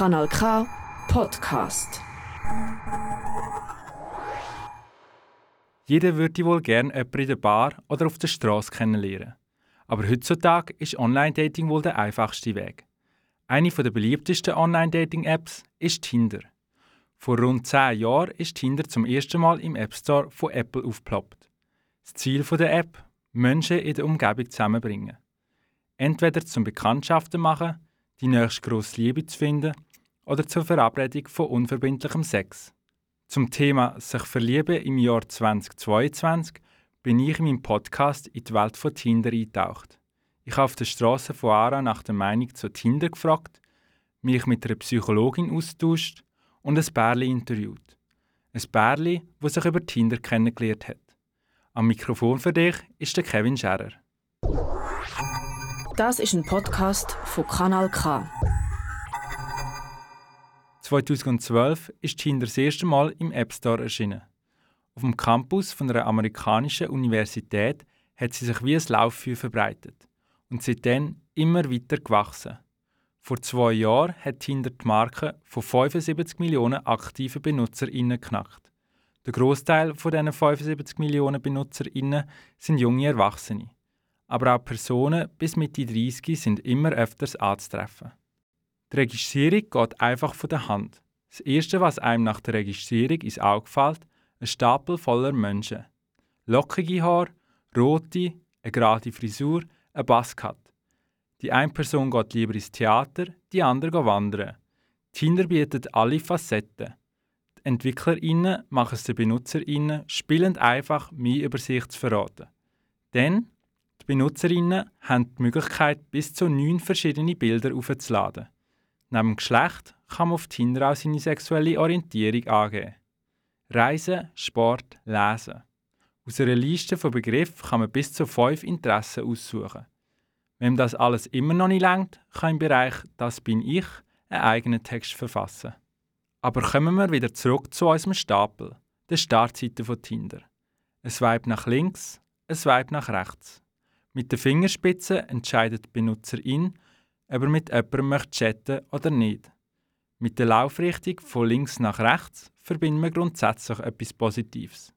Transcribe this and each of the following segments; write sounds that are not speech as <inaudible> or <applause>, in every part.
Kanal K Podcast. Jeder würde wohl gerne jemanden in der Bar oder auf der Straße kennenlernen. Aber heutzutage ist Online-Dating wohl der einfachste Weg. Eine der beliebtesten Online-Dating-Apps ist Tinder. Vor rund 10 Jahren ist Tinder zum ersten Mal im App Store von Apple aufgeploppt. Das Ziel der App: Menschen in der Umgebung zusammenbringen. Entweder zum Bekanntschaften machen, die nächste grosse Liebe zu finden oder zur Verabredung von unverbindlichem Sex. Zum Thema sich verlieben im Jahr 2022 bin ich in meinem Podcast in die Welt von Tinder eingetaucht. Ich habe auf der Straße von Ara nach der Meinung zu Tinder gefragt, mich mit einer Psychologin austauscht und ein Bärli interviewt. Ein Bärli, das sich über Tinder kennengelernt hat. Am Mikrofon für dich ist der Kevin Scherer. Das ist ein Podcast von Kanal K. 2012 ist Tinder das erste Mal im App Store erschienen. Auf dem Campus von einer amerikanischen Universität hat sie sich wie ein Lauffeuer verbreitet und seitdem immer weiter gewachsen. Vor zwei Jahren hat Tinder die Marke von 75 Millionen aktiven BenutzerInnen knackt. Der Großteil von diesen 75 Millionen BenutzerInnen sind junge Erwachsene. Aber auch Personen bis Mitte 30 sind immer öfters anzutreffen. Die Registrierung geht einfach von der Hand. Das Erste, was einem nach der Registrierung ins Auge fällt, ein Stapel voller Menschen. Lockige Haare, rote, eine gerade Frisur, ein Buzzcut. Die eine Person geht lieber ins Theater, die andere geht wandern. Tinder bietet alle Facetten. Die EntwicklerInnen machen es den BenutzerInnen spielend einfach, mehr über sich zu verraten. Denn die BenutzerInnen haben die Möglichkeit, bis zu neun verschiedene Bilder aufzuladen. Neben Geschlecht kann man auf Tinder auch seine sexuelle Orientierung angeben. Reisen, Sport, Lesen. Aus einer Liste von Begriffen kann man bis zu fünf Interessen aussuchen. Wenn das alles immer noch nicht langt, kann im Bereich Das bin ich einen eigenen Text verfassen. Aber kommen wir wieder zurück zu unserem Stapel, der Startseite von Tinder. Ein Swipe nach links, ein Swipe nach rechts. Mit der Fingerspitze entscheidet die Benutzerin, ob er mit jemandem möchte chatten oder nicht. Mit der Laufrichtung von links nach rechts verbinden wir grundsätzlich etwas Positives.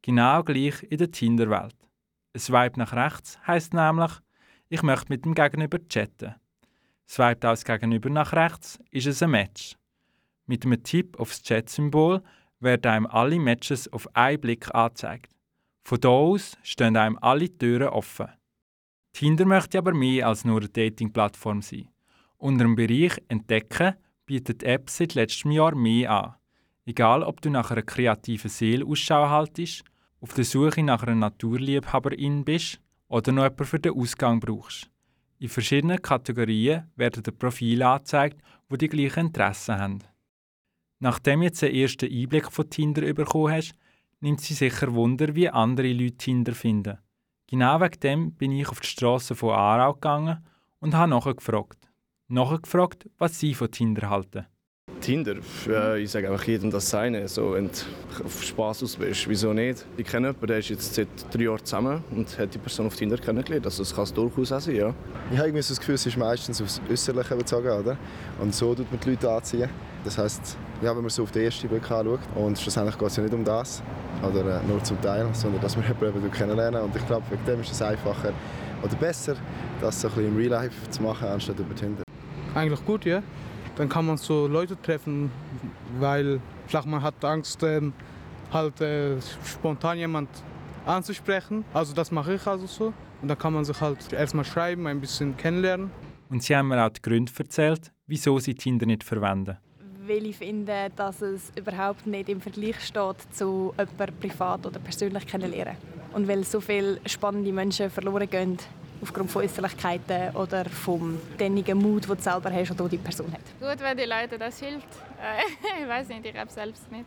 Genau gleich in der Tinder-Welt. Ein Swipe nach rechts heißt nämlich, ich möchte mit dem Gegenüber chatten. Swipe aus Gegenüber nach rechts ist es ein Match. Mit einem Tipp aufs Chat-Symbol werden einem alle Matches auf einen Blick angezeigt. Von hier aus stehen einem alle Türen offen. Tinder möchte aber mehr als nur eine Dating-Plattform sein. Unter dem Bereich Entdecken bietet die App seit letztem Jahr mehr an. Egal, ob du nach einer kreativen Seele Ausschau haltest, auf der Suche nach einer Naturliebhaberin bist oder noch jemanden für den Ausgang brauchst. In verschiedenen Kategorien werden dir Profile angezeigt, die die gleichen Interessen haben. Nachdem du jetzt den ersten Einblick von Tinder bekommen hast, nimmt sie sicher Wunder, wie andere Leute Tinder finden. Genau wegen dem bin ich auf die Straße von Aarau gegangen und habe nachgefragt. Nachgefragt, was sie von Tinder halten. Tinder, ich sage einfach jedem das Seine. So, wenn du auf Spass aus bist, wieso nicht? Ich kenne jemanden, der ist jetzt seit drei Jahren zusammen und hat die Person auf Tinder kennengelernt. Also das kann es durchaus auch sein, ja. Ich habe das Gefühl, es ist meistens aufs Äußerliche bezogen, oder? Und so tut man die Leute anziehen. Das heisst, ja, wenn man so auf den ersten Blick anschaut, und schlussendlich geht es ja nicht um das, oder äh, nur zum Teil, sondern dass man <laughs> jemanden kennenlernen Und ich glaube, wegen dem ist es einfacher oder besser, das so ein bisschen im Real Life zu machen, anstatt über Tinder. Eigentlich gut, ja. Dann kann man so Leute treffen, weil vielleicht man hat Angst, ähm, halt äh, spontan jemand anzusprechen. Also das mache ich also so. Und dann kann man sich halt erstmal schreiben, ein bisschen kennenlernen. Und sie haben mir auch die Gründe erzählt, wieso sie Tinder nicht verwenden. Weil ich finde, dass es überhaupt nicht im Vergleich steht zu jemandem privat oder persönlich kennenlernen. Und weil so viele spannende Menschen verloren gehen aufgrund von Äußerlichkeiten oder vom dennigen Mut, den du selber hast oder die Person hat. Gut, wenn die Leute das hilft. <laughs> ich weiß nicht, ich habe selbst nicht.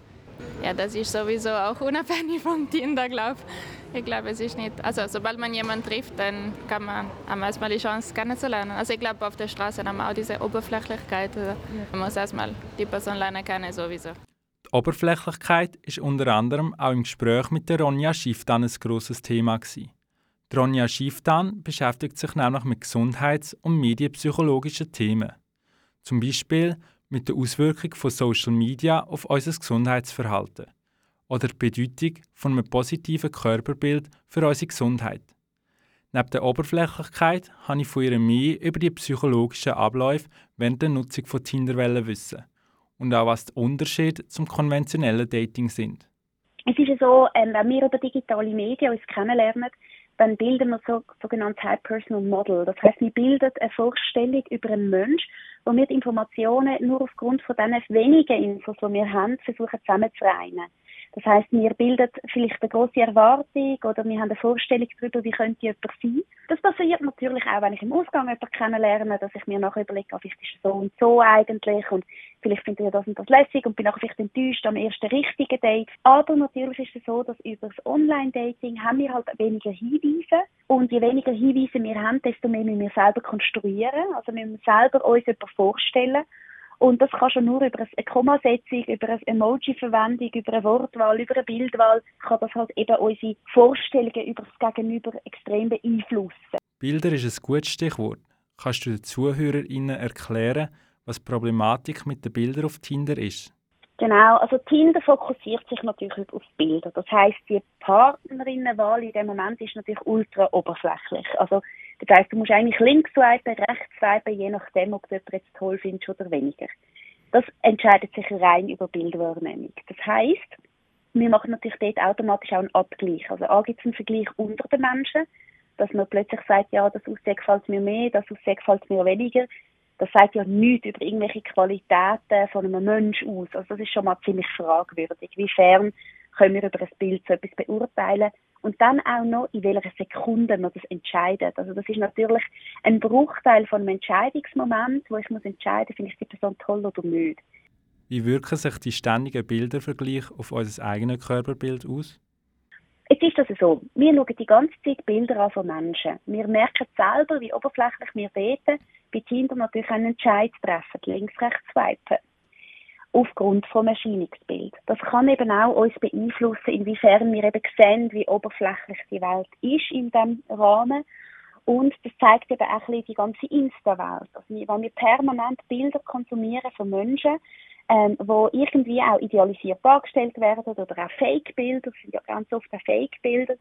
Ja, das ist sowieso auch unabhängig von Tinder, glaube ich. Ich glaube, es ist nicht. Also, sobald man jemanden trifft, dann kann man am erstmal die Chance kennenzulernen. Also, ich glaube, auf der Straße haben wir auch diese Oberflächlichkeit. Man muss erstmal die Person lernen kennen, sowieso. Die Oberflächlichkeit ist unter anderem auch im Gespräch mit der Ronja Schifftan ein grosses Thema. Gewesen. Ronja Schifftan beschäftigt sich nämlich mit gesundheits- und medienpsychologischen Themen. Zum Beispiel mit der Auswirkung von Social Media auf unser Gesundheitsverhalten oder die Bedeutung von einem positiven Körperbild für unsere Gesundheit. Neben der Oberflächlichkeit habe ich von ihr mehr über die psychologischen Abläufe während der Nutzung von Tinder wissen und auch was die Unterschiede zum konventionellen Dating sind. Es ist ja so, ähm, wenn wir über digitale Medien uns kennenlernen, dann bilden wir so sogenanntes High Personal Model. Das heißt, wir bilden eine Vorstellung über einen Mensch, wo wir die Informationen nur aufgrund von diesen wenigen Infos, die wir haben, versuchen zusammenzureinen. Das heißt, wir bilden vielleicht eine große Erwartung oder wir haben eine Vorstellung darüber, wie könnte jemand sein. Das passiert natürlich auch, wenn ich im Ausgang jemanden kennenlerne, dass ich mir nachher überlege, oh, vielleicht ist es so und so eigentlich und vielleicht finde ich das und das lässig und bin nachher vielleicht enttäuscht am ersten richtigen Date. Aber natürlich ist es so, dass über das Online-Dating haben wir halt weniger Hinweise und je weniger Hinweise wir haben, desto mehr müssen wir selber konstruieren. Also wir müssen selber uns jemanden vorstellen und das kann schon nur über eine Kommasetzung, über eine Emoji-Verwendung, über eine Wortwahl, über eine Bildwahl, kann das halt eben unsere Vorstellungen über das Gegenüber extrem beeinflussen. Bilder ist ein gutes Stichwort. Kannst du den ZuhörerInnen erklären, was die Problematik mit den Bildern auf Tinder ist? Genau, also Tinder fokussiert sich natürlich auf Bilder. Das heißt, die Partnerinnenwahl in dem Moment ist natürlich ultra oberflächlich. Also das heisst, du musst eigentlich links swipen, rechts swipen, je nachdem, ob du jemanden jetzt toll findest oder weniger. Das entscheidet sich rein über Bildwahrnehmung. Das heisst, wir machen natürlich dort automatisch auch einen Abgleich. Also A gibt es einen Vergleich unter den Menschen, dass man plötzlich sagt, ja, das Aussehen gefällt mir mehr, das Aussehen gefällt mir weniger. Das sagt ja nichts über irgendwelche Qualitäten von einem Menschen aus. Also das ist schon mal ziemlich fragwürdig. Wiefern können wir über ein Bild so etwas beurteilen und dann auch noch, in welcher Sekunde man das entscheidet. Also das ist natürlich ein Bruchteil von einem Entscheidungsmoment, wo ich muss entscheiden, finde ich die Person toll oder nicht. Wie wirken sich die ständigen Bildervergleiche auf unser eigenes Körperbild aus? Jetzt ist das so, wir schauen die ganze Zeit Bilder an von Menschen. Wir merken selber, wie oberflächlich wir beten, bei Tinder natürlich einen Entscheid treffen, links, rechts swipen aufgrund vom Erscheinungsbild. Das kann eben auch uns beeinflussen, inwiefern wir eben sehen, wie oberflächlich die Welt ist in diesem Rahmen. Und das zeigt eben auch ein die ganze Insta-Welt. Also, wenn wir permanent Bilder konsumieren von Menschen, ähm, wo irgendwie auch idealisiert dargestellt werden oder auch Fake-Bilder, das sind ja ganz oft auch Fake-Bilder,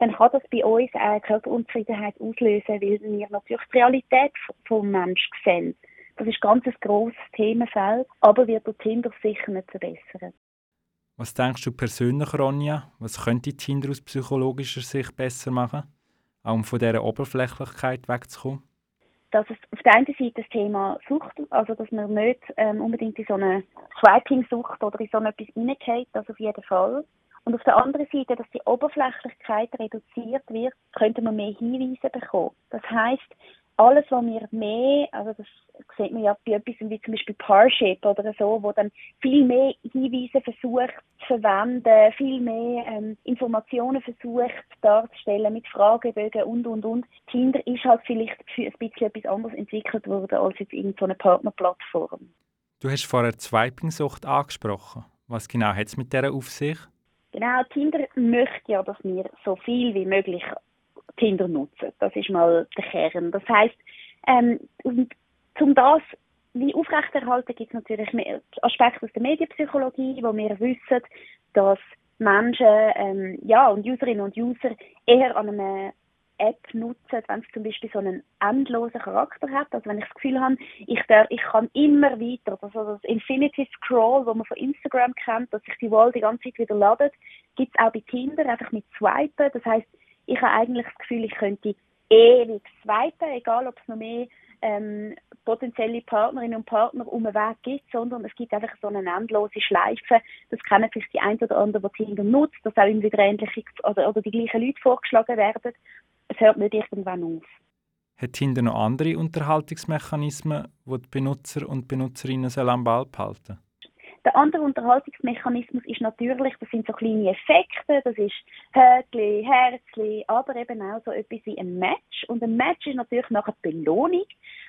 dann kann das bei uns auch Körperunzufriedenheit auslösen, weil wir natürlich die Realität vom Menschen sehen. Das ist ganz ein grosses Themenfeld, aber wird durch Tinder sicher nicht verbessern. Was denkst du persönlich, Ronja? Was könnte Tinder aus psychologischer Sicht besser machen, auch um von dieser Oberflächlichkeit wegzukommen? Dass es auf der einen Seite das Thema Sucht, also dass man nicht ähm, unbedingt in so eine Swiping-Sucht oder in so etwas reingeht, das auf jeden Fall. Und auf der anderen Seite, dass die Oberflächlichkeit reduziert wird, könnte man mehr Hinweise bekommen. Das heißt, alles, was wir mehr, also das sieht man ja bei etwas wie zum Beispiel Parship oder so, wo dann viel mehr Hinweise versucht zu verwenden, viel mehr ähm, Informationen versucht darzustellen mit Fragebögen und, und, und. Tinder ist halt vielleicht für ein bisschen etwas anderes entwickelt worden als jetzt irgendeine Partnerplattform. Du hast vorher Swiping-Sucht angesprochen. Was genau hat es mit dieser auf sich? Genau, Tinder möchte ja, dass wir so viel wie möglich Tinder nutzen. Das ist mal der Kern. Das heißt, ähm, um das wie aufrechterhalten, gibt es natürlich Aspekte aus der Medienpsychologie, wo wir wissen, dass Menschen ähm, ja, und Userinnen und User eher an einer App nutzen, wenn es zum Beispiel so einen endlosen Charakter hat. Also wenn ich das Gefühl habe, ich, der, ich kann immer weiter, also das Infinity Scroll, wo man von Instagram kennt, dass sich die Wall die ganze Zeit wieder ladet, gibt es auch bei Tinder einfach mit Swipen. Das heißt, ich habe eigentlich das Gefühl, ich könnte ewig swipen, egal ob es noch mehr ähm, potenzielle Partnerinnen und Partner um den Weg gibt, sondern es gibt einfach so eine endlose Schleife. Das kennen vielleicht die ein oder andere, die Tinder nutzt, dass auch immer wieder ähnliche oder, oder die gleichen Leute vorgeschlagen werden. Es hört nicht irgendwann auf. Hat Tinder noch andere Unterhaltungsmechanismen, die die Benutzer und Benutzerinnen am Ball behalten der andere Unterhaltungsmechanismus ist natürlich, das sind so kleine Effekte, das ist Höckli, Herzli, aber eben auch so etwas wie ein Match. Und ein Match ist natürlich nachher Belohnung.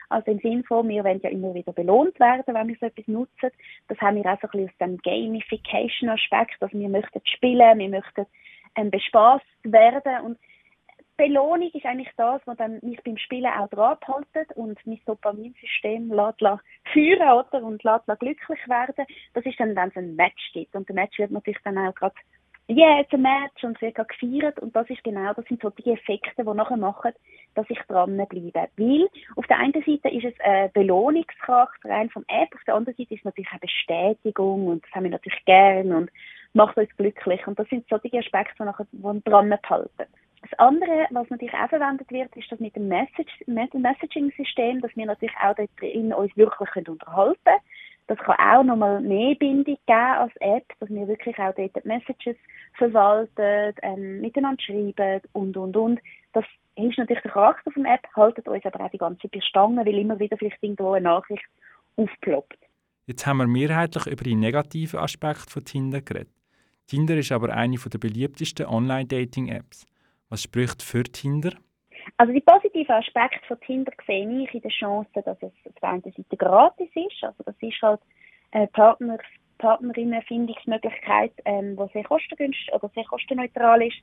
Also im Sinne von, wir wollen ja immer wieder belohnt werden, wenn wir so etwas nutzen. Das haben wir auch so ein bisschen aus dem Gamification-Aspekt, also wir möchten spielen, wir möchten ähm, bespaßt werden und Belohnung ist eigentlich das, was dann mich beim Spielen auch dran hält und mein Dopaminsystem lässt, lässt führen oder? und lässt, lässt glücklich werden. Das ist dann, wenn es ein Match gibt. Und der Match wird natürlich dann auch gerade yeah, it's a match und es wird gefeiert und das ist genau, das sind so die Effekte, die nachher machen, dass ich dranbleibe. Weil auf der einen Seite ist es ein Belohnungscharakter rein vom App, auf der anderen Seite ist es natürlich eine Bestätigung und das haben wir natürlich gern und macht uns glücklich und das sind so die Aspekte, die nachher die. Das andere, was natürlich auch verwendet wird, ist das mit dem Message, Messaging-System, dass wir natürlich auch dort drin uns wirklich unterhalten können. Das kann auch nochmal mehr Bindung geben als App, dass wir wirklich auch dort Messages verwalten, ähm, miteinander schreiben und, und, und. Das ist natürlich der Charakter von der App, haltet uns aber auch die ganze Zeit bei Stangen, weil immer wieder vielleicht irgendwo eine Nachricht aufploppt. Jetzt haben wir mehrheitlich über die negativen Aspekte von Tinder geredet. Tinder ist aber eine der beliebtesten Online-Dating-Apps. Was spricht für Tinder? Also die positiven Aspekte von Tinder sehe ich in der Chance, dass es auf der einen Seite gratis ist. Also das ist halt eine Partner, Partnerinnenfindungsmöglichkeit, ähm, die sehr kostengünstig oder sehr kostenneutral ist.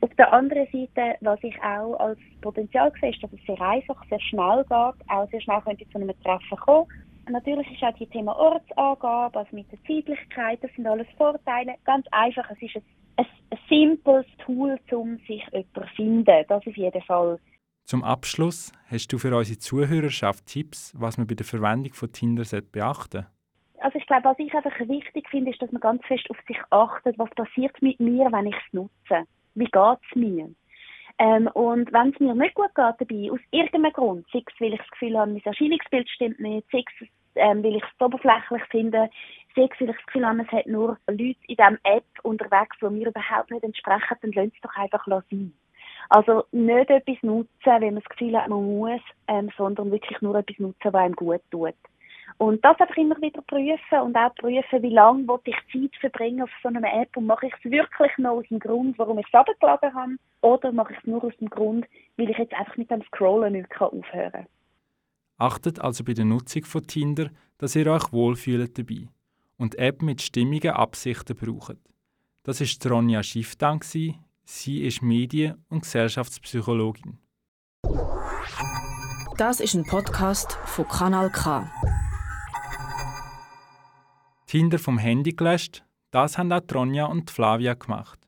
Auf der anderen Seite, was ich auch als Potenzial sehe, ist, dass es sehr einfach, sehr schnell geht, auch sehr schnell könnte zu einem Treffen kommen. Natürlich ist auch das Thema Ortsangabe, also mit der Zeitlichkeit, das sind alles Vorteile. Ganz einfach, es ist ein ein, ein simples Tool, um sich jemanden zu finden. Das auf jeden Fall. Zum Abschluss hast du für unsere Zuhörerschaft Tipps, was man bei der Verwendung von Tinder beachten sollte? Also ich glaube, was ich einfach wichtig finde, ist, dass man ganz fest auf sich achtet, was passiert mit mir, wenn ich es nutze. Wie geht es mir? Ähm, und wenn es mir nicht gut geht dabei, aus irgendeinem Grund, sei es, weil ich das Gefühl habe, mein Erscheinungsbild stimmt nicht, sei es, ähm, weil ich es oberflächlich finde, sei es, weil ich das Gefühl habe, es hat nur Leute in dieser App unterwegs, die mir überhaupt nicht entsprechen, dann lasst es doch einfach sein. Also nicht etwas nutzen, wenn man das Gefühl hat, man muss, ähm, sondern wirklich nur etwas nutzen, was einem gut tut. Und das einfach immer wieder prüfen und auch prüfen, wie lange will ich Zeit verbringen auf so einer App und mache ich es wirklich noch aus dem Grund, warum ich es abgeladen habe oder mache ich es nur aus dem Grund, weil ich jetzt einfach mit dem Scrollen nicht aufhören kann. Achtet also bei der Nutzung von Tinder, dass ihr euch wohlfühlt dabei und die App mit stimmigen Absichten braucht. Das ist Ronja Schifftan. Sie ist Medien- und Gesellschaftspsychologin. Das ist ein Podcast von Kanal K. Tinder vom Handy gelöscht, das haben auch Ronja und Flavia gemacht.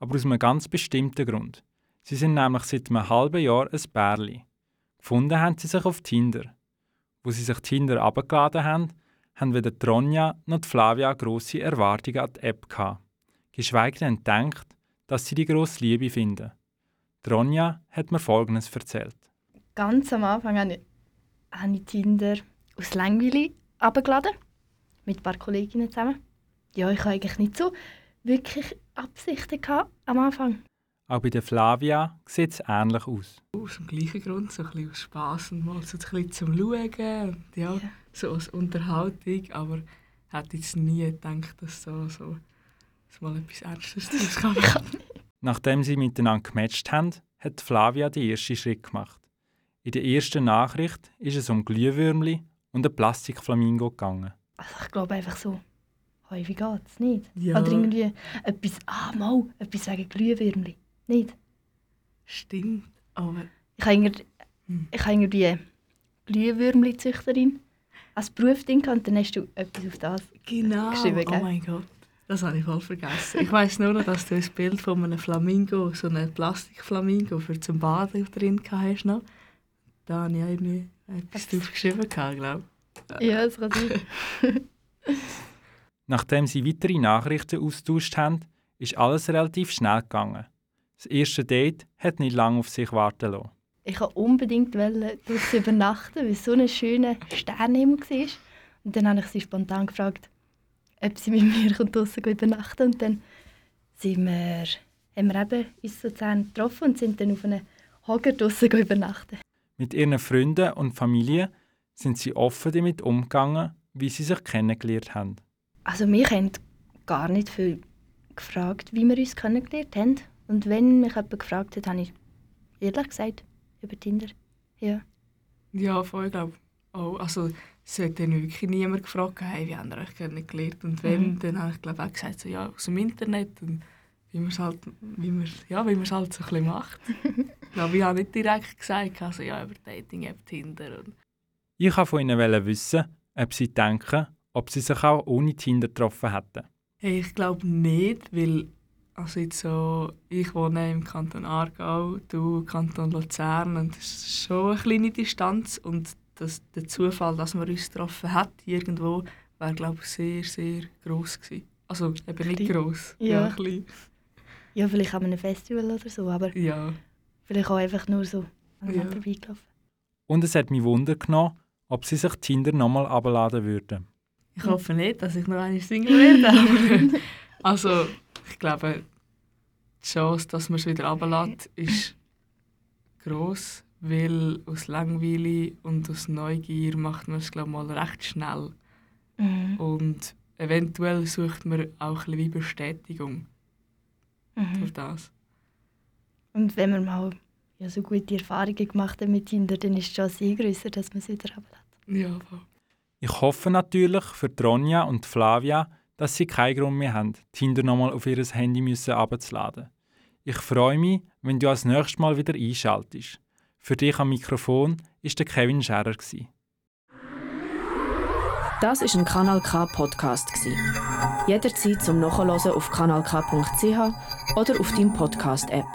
Aber aus einem ganz bestimmten Grund. Sie sind nämlich seit einem halben Jahr ein Bärli. Gefunden haben sie sich auf Tinder. Wo sie sich Tinder abgeladen haben, haben weder Ronja noch Flavia grosse Erwartungen an die App gehabt. Geschweige denn gedacht, dass sie die grosse Liebe finden. Ronja hat mir Folgendes erzählt. Ganz am Anfang habe ich, habe ich Tinder aus Langweile abgeladen. Mit ein paar Kolleginnen zusammen. Ja, ich hatte eigentlich nicht so wirklich Absichten am Anfang. Auch bei der Flavia sieht es ähnlich aus. Aus dem gleichen Grund, so ein bisschen aus Spass und mal so ein bisschen zum Schauen. Und ja, ja, so als Unterhaltung. Aber ich hätte jetzt nie gedacht, dass so, so dass mal etwas Ernstes <laughs> daraus kann. Nachdem sie miteinander gematcht haben, hat Flavia den ersten Schritt gemacht. In der ersten Nachricht ist es um Glühwürmli und ein Plastikflamingo gegangen. Also ich glaube einfach so, hey, wie geht's? Nicht? Ja. Oder irgendwie etwas, ah, mal, etwas wegen Glühwürmli. Nicht? Stimmt, aber... Ich habe irgendwie, hm. ich habe irgendwie Glühwürmli-Züchterin als Berufding und dann hast du etwas auf das genau. geschrieben. Genau, oh mein Gott. Das habe ich voll vergessen. Ich weiß nur noch, dass du ein Bild von einem Flamingo, so einem Plastikflamingo für zum Baden drin hast. Noch. Da habe ich irgendwie etwas drauf geschrieben, glaube ich. Ja, das kann sein. <laughs> Nachdem sie weitere Nachrichten austauscht haben, ist alles relativ schnell gegangen. Das erste Date hat nicht lange auf sich warten lassen. Ich wollte unbedingt draußen übernachten, weil es so ein schöner Sternenhimmel war. Und dann habe ich sie spontan gefragt, ob sie mit mir draußen übernachten Und dann sind wir, haben wir eben uns sozusagen getroffen und sind dann auf einem Hocker draußen übernachten. Mit ihren Freunden und Familie sind sie offen damit umgegangen, wie sie sich kennengelernt haben. Also wir haben gar nicht viel gefragt, wie wir uns kennengelernt haben. Und wenn mich jemand gefragt hat, habe ich ehrlich gesagt, über Tinder. Ja. Ja, voll, glaube oh, Also es hat dann wirklich niemand gefragt, hey, wie haben wir euch kennengelernt? Und wenn, mhm. dann habe ich glaube auch gesagt, so, ja, aus dem Internet und wie man es halt, wie man, ja, wie halt so ein bisschen macht. <laughs> ja, ich habe nicht direkt gesagt, also ja, über Dating-App Tinder. Und ich wollte von Ihnen wissen, ob sie denken, ob sie sich auch ohne Tinder getroffen hätten. Hey, ich glaube nicht, weil also jetzt so, ich wohne im Kanton Aargau, du im Kanton Luzern und das ist schon eine kleine Distanz und das, der Zufall, dass man uns getroffen hat irgendwo, wäre glaube ich sehr, sehr gross gewesen. Also eben nicht gross, Ja. ja, klein. Ja, vielleicht an einem Festival oder so, aber Ja. vielleicht auch einfach nur so an Ja. ja. vorbeigelaufen. Und es hat mich Wunder genommen, ob sie sich Tinder nochmal abladen würden. Ich hoffe nicht, dass ich noch eine Single werde. <laughs> also, ich glaube, die Chance, dass man es wieder runterlässt, ist gross, weil aus Langweile und aus Neugier macht man es, glaube ich, mal recht schnell. Mhm. Und eventuell sucht man auch ein bisschen wie Bestätigung Mhm. durch das. Und wenn man mal ja, so gute Erfahrungen gemacht hat mit Tinder, dann ist die Chance eh grösser, dass man es wieder ablädt. Ja, voll. Ich hoffe natürlich für Tronja und Flavia, dass sie keinen Grund mehr haben, Tinder nochmal auf ihr Handy müssen abzuladen. Ich freue mich, wenn du als nächstes Mal wieder einschaltest. Für dich am Mikrofon ist der Kevin Scherer. gsi. Das ist ein Kanal K Podcast gsi. Jederzeit zum Nachhören auf kanalk.ch oder auf deinem Podcast App.